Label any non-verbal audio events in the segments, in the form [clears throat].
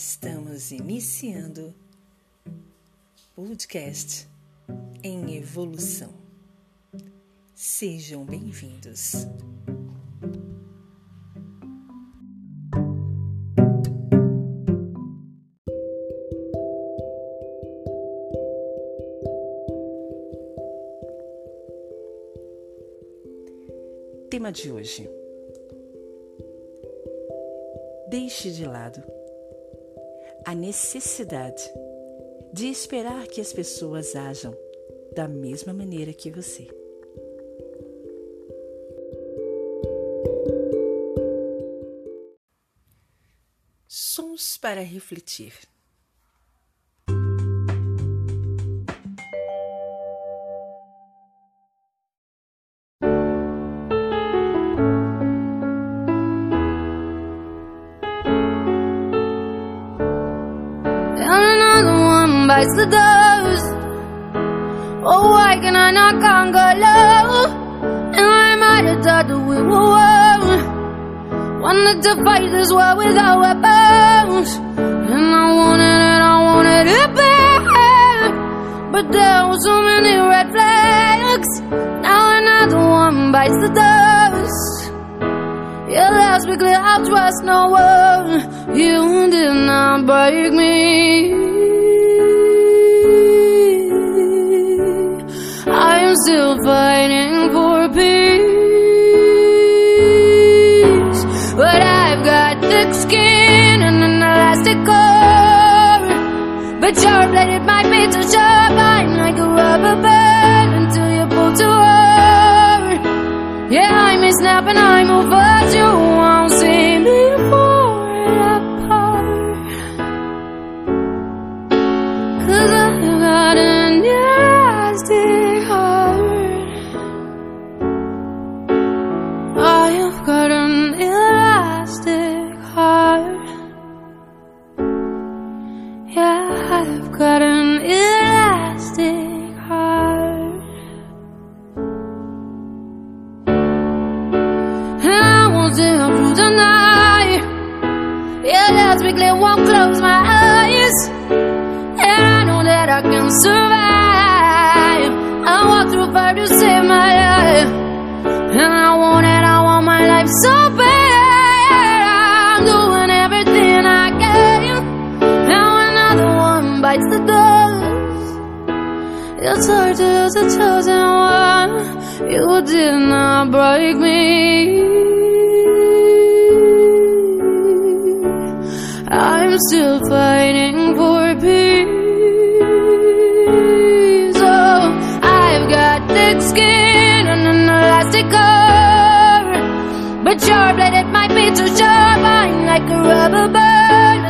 Estamos iniciando podcast em evolução. Sejam bem-vindos. Tema de hoje: Deixe de lado a necessidade de esperar que as pessoas ajam da mesma maneira que você. Sons para refletir. Bites the dust. Oh, why can I not conquer love? And I might have thought that we were one. Wanted to fight this war without weapons. And I wanted it, I wanted it bad. But there were so many red flags. Now another one bites the dust. Yeah, be clear, I trust no one. You did not break me. Still fighting for peace. But I've got thick skin and an elastic core. But your blade, it might be too sharp. I'm like a rubber band until you pull too hard. Yeah, I may snap and I move, but you I'm still fighting for peace. Oh, I've got thick skin and an elastic core. But your blade, it might be too sharp. I'm like a rubber band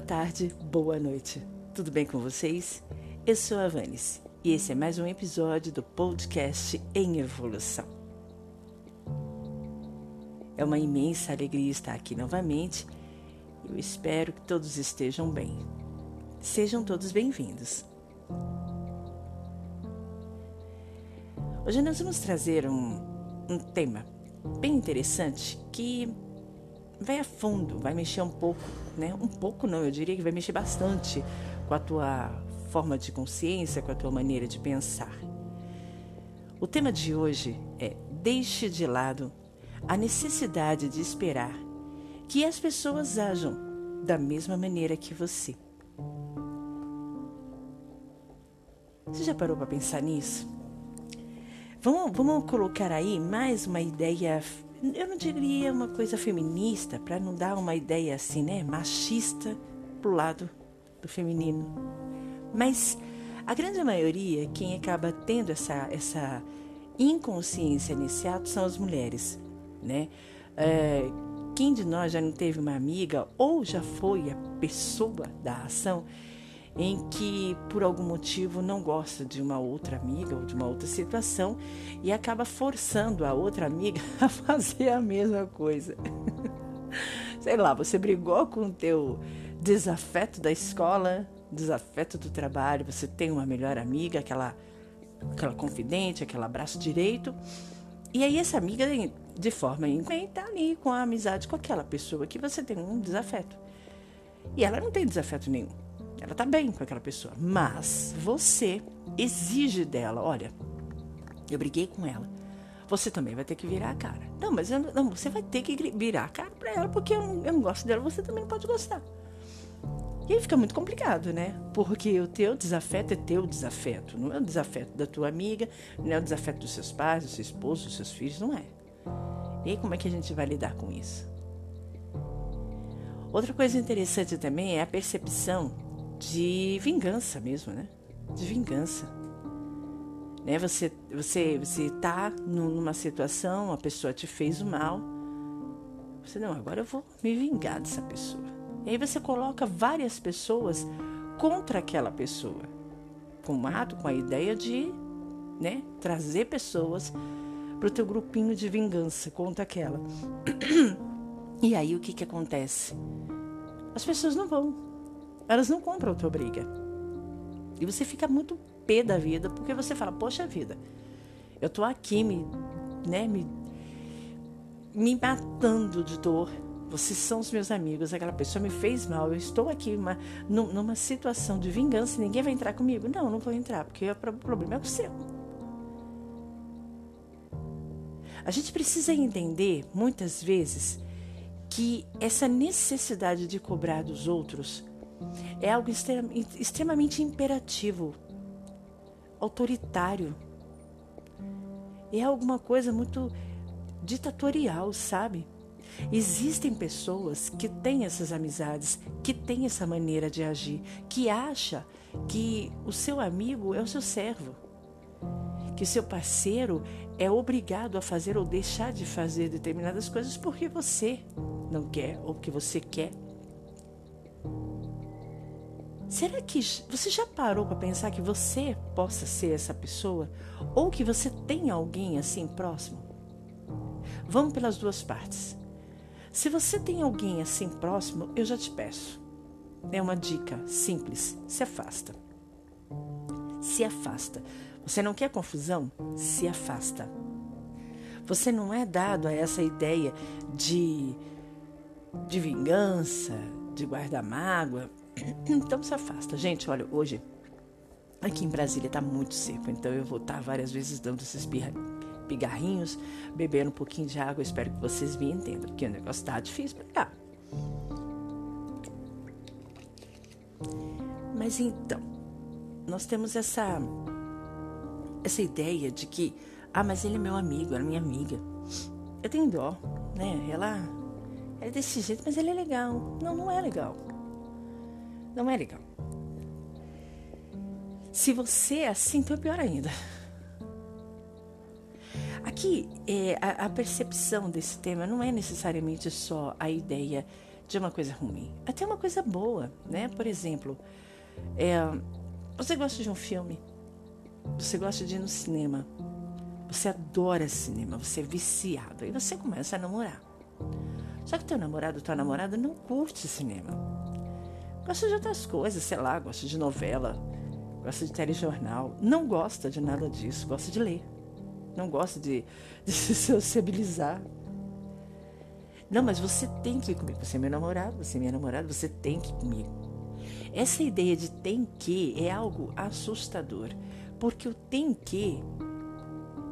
boa tarde, boa noite. Tudo bem com vocês? Eu sou a Vanice e esse é mais um episódio do podcast Em Evolução. É uma imensa alegria estar aqui novamente. Eu espero que todos estejam bem. Sejam todos bem-vindos. Hoje nós vamos trazer um, um tema bem interessante que vai a fundo, vai mexer um pouco, né? Um pouco não, eu diria que vai mexer bastante com a tua forma de consciência, com a tua maneira de pensar. O tema de hoje é deixe de lado a necessidade de esperar que as pessoas ajam da mesma maneira que você. Você já parou para pensar nisso? Vamos, vamos colocar aí mais uma ideia eu não diria uma coisa feminista, para não dar uma ideia assim, né, machista pro lado do feminino. Mas a grande maioria, quem acaba tendo essa, essa inconsciência nesse ato são as mulheres, né? É, quem de nós já não teve uma amiga ou já foi a pessoa da ação em que por algum motivo não gosta de uma outra amiga ou de uma outra situação e acaba forçando a outra amiga [laughs] a fazer a mesma coisa. [laughs] Sei lá, você brigou com o teu desafeto da escola, desafeto do trabalho, você tem uma melhor amiga, aquela aquela confidente, aquele abraço direito. E aí essa amiga de forma inconsciente tá ali com a amizade com aquela pessoa que você tem um desafeto. E ela não tem desafeto nenhum. Ela tá bem com aquela pessoa, mas você exige dela, olha, eu briguei com ela. Você também vai ter que virar a cara. Não, mas eu, não, você vai ter que virar a cara para ela, porque eu não, eu não gosto dela, você também não pode gostar. E aí fica muito complicado, né? Porque o teu desafeto é teu desafeto, não é o desafeto da tua amiga, não é o desafeto dos seus pais, do seu esposo, dos seus filhos, não é. E aí como é que a gente vai lidar com isso? Outra coisa interessante também é a percepção de vingança mesmo, né? De vingança. Né? Você, você, você tá numa situação, a pessoa te fez o mal. Você, não, agora eu vou me vingar dessa pessoa. E aí você coloca várias pessoas contra aquela pessoa. Com o ato, com a ideia de né, trazer pessoas para o teu grupinho de vingança contra aquela. [clears throat] E aí o que, que acontece? As pessoas não vão. Elas não compram a tua briga. E você fica muito pé da vida, porque você fala, poxa vida, eu tô aqui me, né, me, me matando de dor. Vocês são os meus amigos, aquela pessoa me fez mal, eu estou aqui uma, numa situação de vingança ninguém vai entrar comigo. Não, não vou entrar, porque o problema é o seu. A gente precisa entender, muitas vezes, que essa necessidade de cobrar dos outros é algo extremamente imperativo, autoritário. É alguma coisa muito ditatorial, sabe? Existem pessoas que têm essas amizades, que têm essa maneira de agir, que acha que o seu amigo é o seu servo, que seu parceiro é obrigado a fazer ou deixar de fazer determinadas coisas porque você não quer ou porque você quer. Será que você já parou para pensar que você possa ser essa pessoa? Ou que você tem alguém assim próximo? Vamos pelas duas partes. Se você tem alguém assim próximo, eu já te peço. É uma dica simples: se afasta. Se afasta. Você não quer confusão? Se afasta. Você não é dado a essa ideia de, de vingança, de guardar mágoa. [clears throat] Então se afasta. Gente, olha, hoje aqui em Brasília está muito seco, então eu vou estar tá várias vezes dando esses pigarrinhos, bebendo um pouquinho de água. Espero que vocês me entendam, porque o negócio está difícil para cá. Mas então, nós temos essa essa ideia de que, ah, mas ele é meu amigo, ela é minha amiga. Eu tenho dó, né? Ela, ela é desse jeito, mas ele é legal. Não, não é legal. Não é legal. Se você é assim, então é pior ainda. Aqui, é, a, a percepção desse tema não é necessariamente só a ideia de uma coisa ruim, até uma coisa boa, né? Por exemplo, é, você gosta de um filme, você gosta de ir no cinema, você adora cinema, você é viciado, aí você começa a namorar. Só que teu namorado, tua namorada não curte cinema. Gosta de outras coisas, sei lá, gosta de novela, gosta de telejornal, não gosta de nada disso, gosta de ler. Não gosta de, [laughs] de se sociabilizar. Não, mas você tem que ir comigo. Você é meu namorado, você é minha namorada, você tem que ir comigo. Essa ideia de tem que é algo assustador, porque o tem que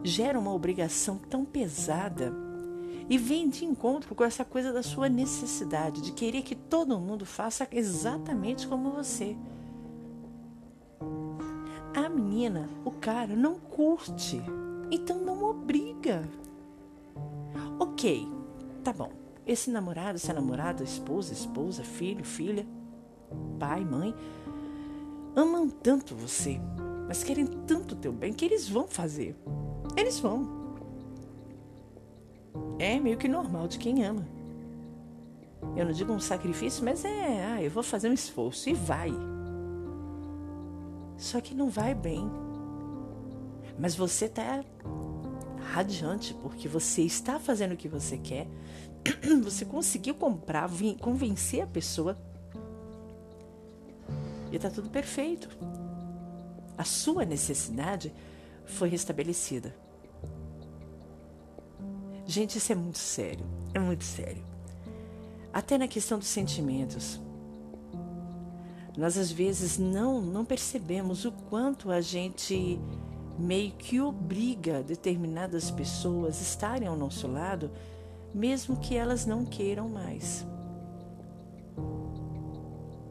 gera uma obrigação tão pesada e vem de encontro com essa coisa da sua necessidade de querer que todo mundo faça exatamente como você. A menina, o cara não curte, então não obriga. Ok, tá bom. Esse namorado, essa namorada, esposa, esposa, filho, filha, pai, mãe, amam tanto você, mas querem tanto teu bem que eles vão fazer. Eles vão. É meio que normal de quem ama. Eu não digo um sacrifício, mas é, ah, eu vou fazer um esforço e vai. Só que não vai bem. Mas você está radiante porque você está fazendo o que você quer, [clears throat] você conseguiu comprar, convencer a pessoa e está tudo perfeito. A sua necessidade foi restabelecida. Gente, isso é muito sério. É muito sério. Até na questão dos sentimentos. Nós às vezes não não percebemos o quanto a gente meio que obriga determinadas pessoas a estarem ao nosso lado mesmo que elas não queiram mais.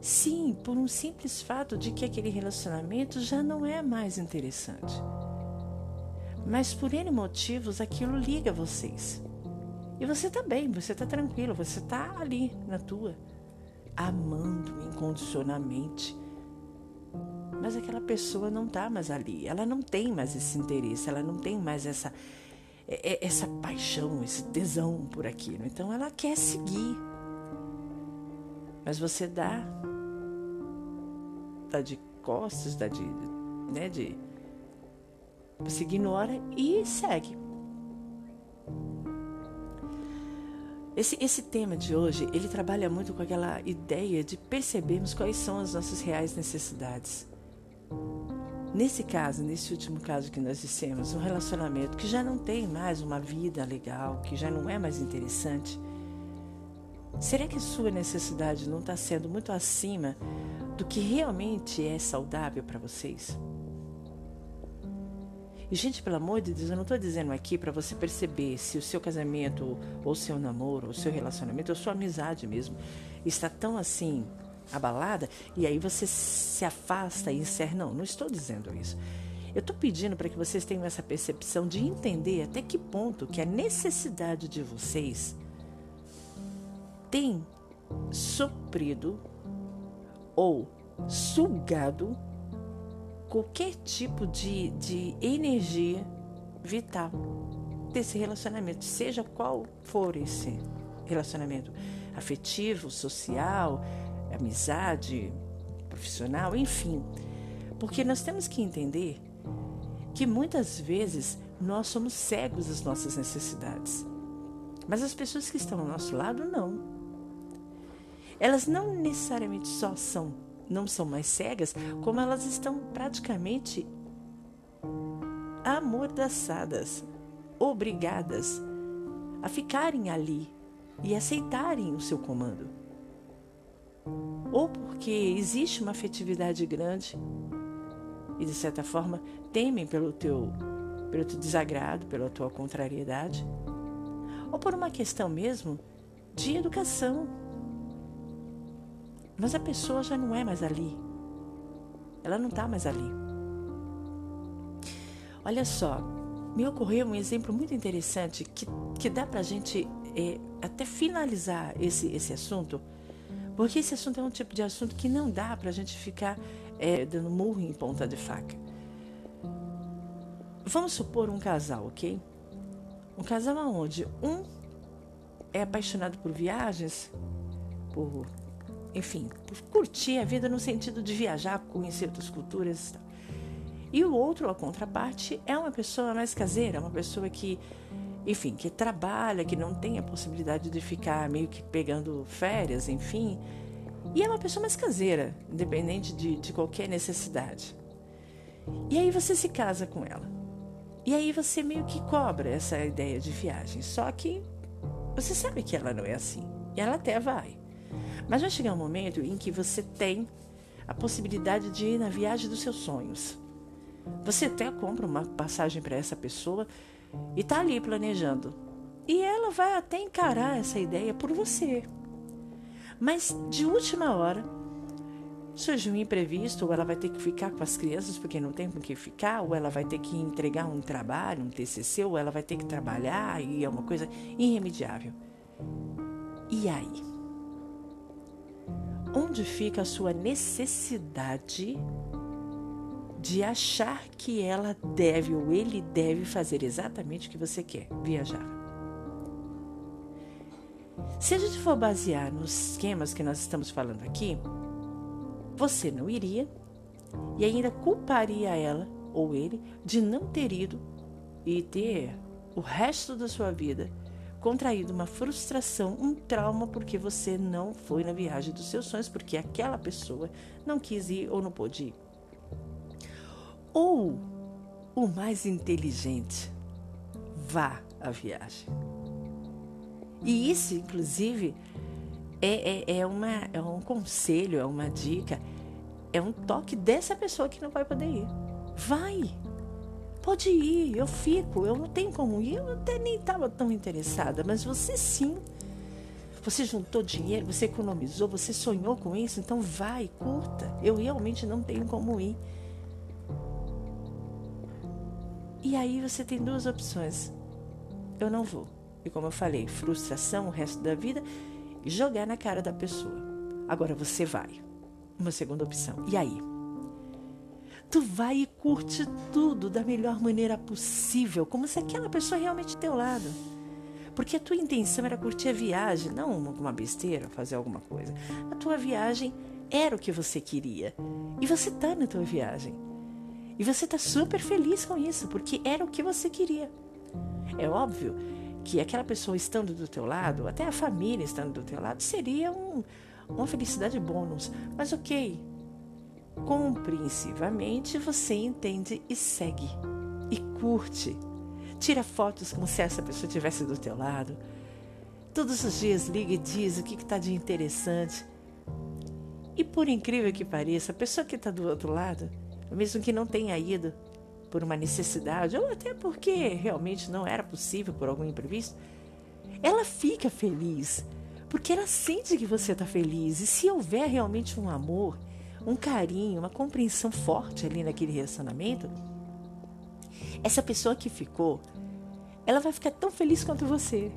Sim, por um simples fato de que aquele relacionamento já não é mais interessante. Mas por N motivos aquilo liga vocês. E você está bem, você está tranquilo, você está ali na tua, amando incondicionalmente. Mas aquela pessoa não está mais ali, ela não tem mais esse interesse, ela não tem mais essa é, é, essa paixão, esse tesão por aquilo. Então ela quer seguir. Mas você dá, dá de costas, dá de, né, de você ignora e segue. Esse, esse tema de hoje, ele trabalha muito com aquela ideia de percebermos quais são as nossas reais necessidades. Nesse caso, nesse último caso que nós dissemos, um relacionamento que já não tem mais uma vida legal, que já não é mais interessante, será que sua necessidade não está sendo muito acima do que realmente é saudável para vocês? E, gente, pelo amor de Deus, eu não estou dizendo aqui para você perceber se o seu casamento, ou seu namoro, ou seu relacionamento, ou sua amizade mesmo, está tão assim abalada e aí você se afasta e encerra. Não, não estou dizendo isso. Eu estou pedindo para que vocês tenham essa percepção de entender até que ponto que a necessidade de vocês tem suprido ou sugado qualquer tipo de, de energia vital desse relacionamento, seja qual for esse relacionamento afetivo, social, amizade, profissional, enfim. Porque nós temos que entender que muitas vezes nós somos cegos às nossas necessidades. Mas as pessoas que estão ao nosso lado não. Elas não necessariamente só são, não são mais cegas, como elas estão praticamente amordaçadas, obrigadas a ficarem ali e aceitarem o seu comando ou porque existe uma afetividade grande e de certa forma temem pelo teu pelo teu desagrado, pela tua contrariedade, ou por uma questão mesmo de educação. Mas a pessoa já não é mais ali. Ela não está mais ali. Olha só, me ocorreu um exemplo muito interessante que, que dá para a gente é, até finalizar esse, esse assunto porque esse assunto é um tipo de assunto que não dá para a gente ficar é, dando murro em ponta de faca. Vamos supor um casal, ok? Um casal onde um é apaixonado por viagens, por, enfim, curtir a vida no sentido de viajar, conhecer outras culturas e o outro, a contraparte, é uma pessoa mais caseira, uma pessoa que, enfim, que trabalha, que não tem a possibilidade de ficar meio que pegando férias, enfim. E é uma pessoa mais caseira, independente de, de qualquer necessidade. E aí você se casa com ela. E aí você meio que cobra essa ideia de viagem. Só que você sabe que ela não é assim. E ela até vai. Mas vai chegar um momento em que você tem a possibilidade de ir na viagem dos seus sonhos. Você até compra uma passagem para essa pessoa e está ali planejando. E ela vai até encarar essa ideia por você. Mas de última hora, surge um imprevisto, ou ela vai ter que ficar com as crianças porque não tem com que ficar, ou ela vai ter que entregar um trabalho, um TCC, ou ela vai ter que trabalhar e é uma coisa irremediável. E aí? Onde fica a sua necessidade de achar que ela deve ou ele deve fazer exatamente o que você quer, viajar. Se a gente for basear nos esquemas que nós estamos falando aqui, você não iria e ainda culparia ela ou ele de não ter ido e ter o resto da sua vida contraído uma frustração, um trauma porque você não foi na viagem dos seus sonhos, porque aquela pessoa não quis ir ou não pôde ir. Ou o mais inteligente, vá à viagem. E isso, inclusive, é, é, é, uma, é um conselho, é uma dica, é um toque dessa pessoa que não vai poder ir. Vai! Pode ir, eu fico, eu não tenho como ir, eu até nem estava tão interessada, mas você sim. Você juntou dinheiro, você economizou, você sonhou com isso, então vai, curta. Eu realmente não tenho como ir. E aí você tem duas opções. Eu não vou. E como eu falei, frustração o resto da vida jogar na cara da pessoa. Agora você vai. Uma segunda opção. E aí? Tu vai e curte tudo da melhor maneira possível, como se aquela pessoa realmente teu lado. Porque a tua intenção era curtir a viagem, não uma besteira, fazer alguma coisa. A tua viagem era o que você queria. E você tá na tua viagem. E você está super feliz com isso, porque era o que você queria. É óbvio que aquela pessoa estando do teu lado, até a família estando do teu lado, seria um, uma felicidade bônus. Mas ok, compreensivamente você entende e segue. E curte. Tira fotos como se essa pessoa estivesse do teu lado. Todos os dias liga e diz o que está de interessante. E por incrível que pareça, a pessoa que está do outro lado mesmo que não tenha ido por uma necessidade ou até porque realmente não era possível por algum imprevisto, ela fica feliz porque ela sente que você está feliz. E se houver realmente um amor, um carinho, uma compreensão forte ali naquele relacionamento, essa pessoa que ficou, ela vai ficar tão feliz quanto você.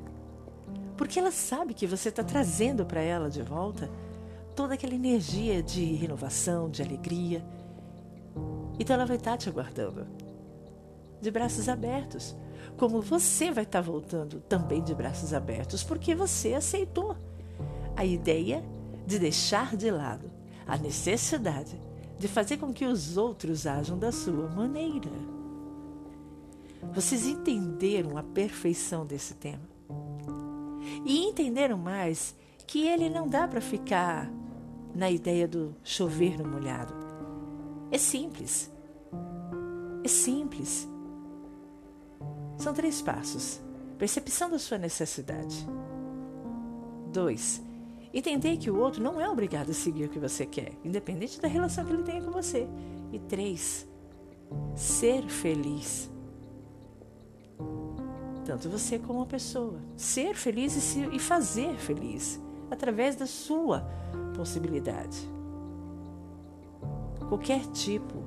Porque ela sabe que você está trazendo para ela de volta toda aquela energia de renovação, de alegria. Então ela vai estar te aguardando, de braços abertos, como você vai estar voltando também de braços abertos, porque você aceitou a ideia de deixar de lado a necessidade de fazer com que os outros ajam da sua maneira. Vocês entenderam a perfeição desse tema e entenderam mais que ele não dá para ficar na ideia do chover no molhado. É simples. É simples. São três passos. Percepção da sua necessidade. Dois, entender que o outro não é obrigado a seguir o que você quer, independente da relação que ele tenha com você. E três, ser feliz. Tanto você como a pessoa. Ser feliz e, e fazer feliz através da sua possibilidade qualquer tipo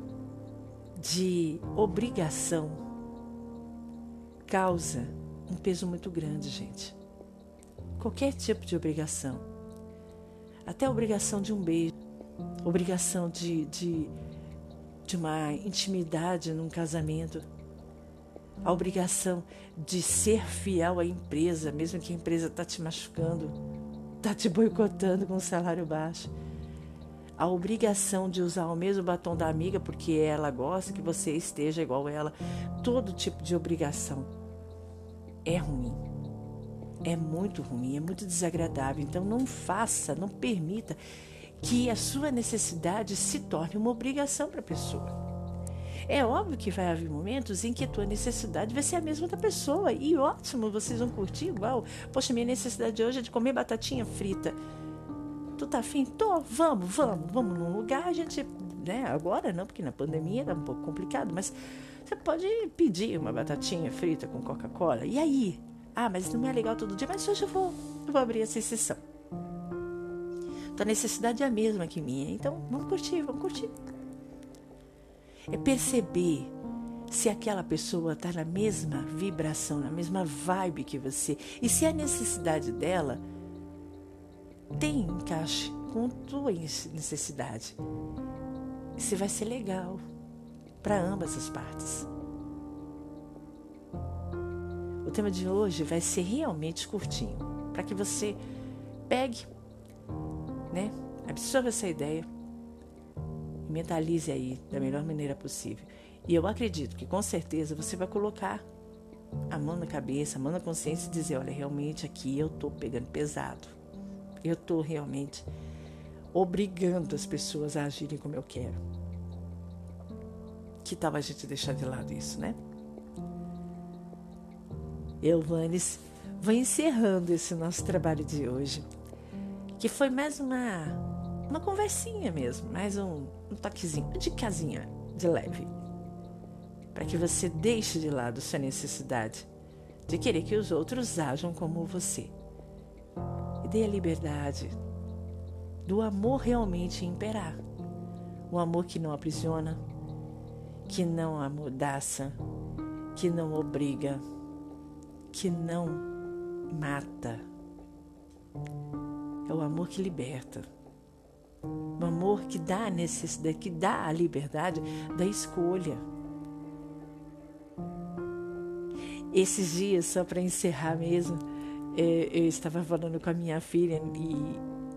de obrigação causa um peso muito grande, gente. Qualquer tipo de obrigação. Até a obrigação de um beijo, obrigação de, de, de uma intimidade num casamento, a obrigação de ser fiel à empresa, mesmo que a empresa está te machucando. tá te boicotando com um salário baixo. A obrigação de usar o mesmo batom da amiga porque ela gosta que você esteja igual ela. Todo tipo de obrigação é ruim. É muito ruim, é muito desagradável. Então não faça, não permita que a sua necessidade se torne uma obrigação para a pessoa. É óbvio que vai haver momentos em que a tua necessidade vai ser a mesma da pessoa. E ótimo, vocês vão curtir igual. Poxa, minha necessidade hoje é de comer batatinha frita. Tu tá afim? Tô, vamos, vamos, vamos num lugar, a gente, né? Agora não, porque na pandemia tá um pouco complicado, mas você pode pedir uma batatinha frita com Coca-Cola. E aí? Ah, mas não é legal todo dia, mas hoje eu vou, eu vou abrir essa exceção. Tua necessidade é a mesma que minha, então vamos curtir, vamos curtir. É perceber se aquela pessoa está na mesma vibração, na mesma vibe que você. E se a necessidade dela tem encaixe com a tua necessidade. Isso vai ser legal para ambas as partes. O tema de hoje vai ser realmente curtinho, para que você pegue, né, absorva essa ideia mentalize aí da melhor maneira possível. E eu acredito que com certeza você vai colocar a mão na cabeça, a mão na consciência e dizer: olha, realmente aqui eu estou pegando pesado. Eu estou realmente obrigando as pessoas a agirem como eu quero. Que tal a gente deixar de lado isso, né? Eu, Vanes, vou encerrando esse nosso trabalho de hoje, que foi mais uma uma conversinha mesmo, mais um, um toquezinho, de casinha, de leve. Para que você deixe de lado sua necessidade de querer que os outros ajam como você. E dê a liberdade do amor realmente imperar. O amor que não aprisiona, que não amordaça, que não obriga, que não mata. É o amor que liberta. Um amor que dá a necessidade, que dá a liberdade da escolha. Esses dias, só para encerrar mesmo, é, eu estava falando com a minha filha e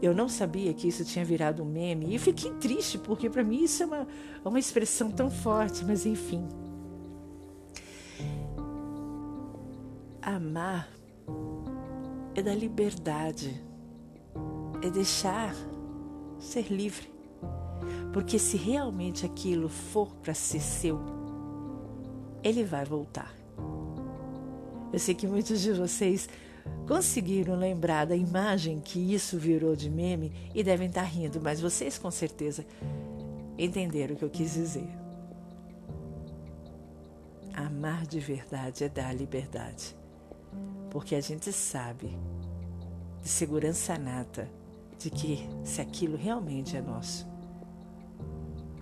eu não sabia que isso tinha virado um meme e fiquei triste porque para mim isso é uma, uma expressão tão forte, mas enfim. Amar é da liberdade, é deixar ser livre. Porque se realmente aquilo for para ser seu, ele vai voltar. Eu sei que muitos de vocês conseguiram lembrar da imagem que isso virou de meme e devem estar rindo, mas vocês com certeza entenderam o que eu quis dizer. Amar de verdade é dar liberdade, porque a gente sabe de segurança nata de que se aquilo realmente é nosso,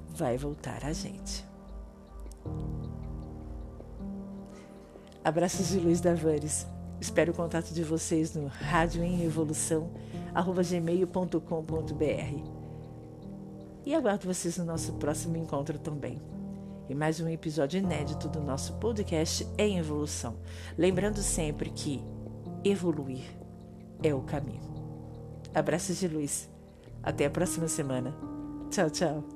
vai voltar a gente. Abraços de luz da Vares. Espero o contato de vocês no radioemevolução@gmail.com.br. E aguardo vocês no nosso próximo encontro também. E mais um episódio inédito do nosso podcast em evolução. Lembrando sempre que evoluir é o caminho. Abraços de luz. Até a próxima semana. Tchau, tchau.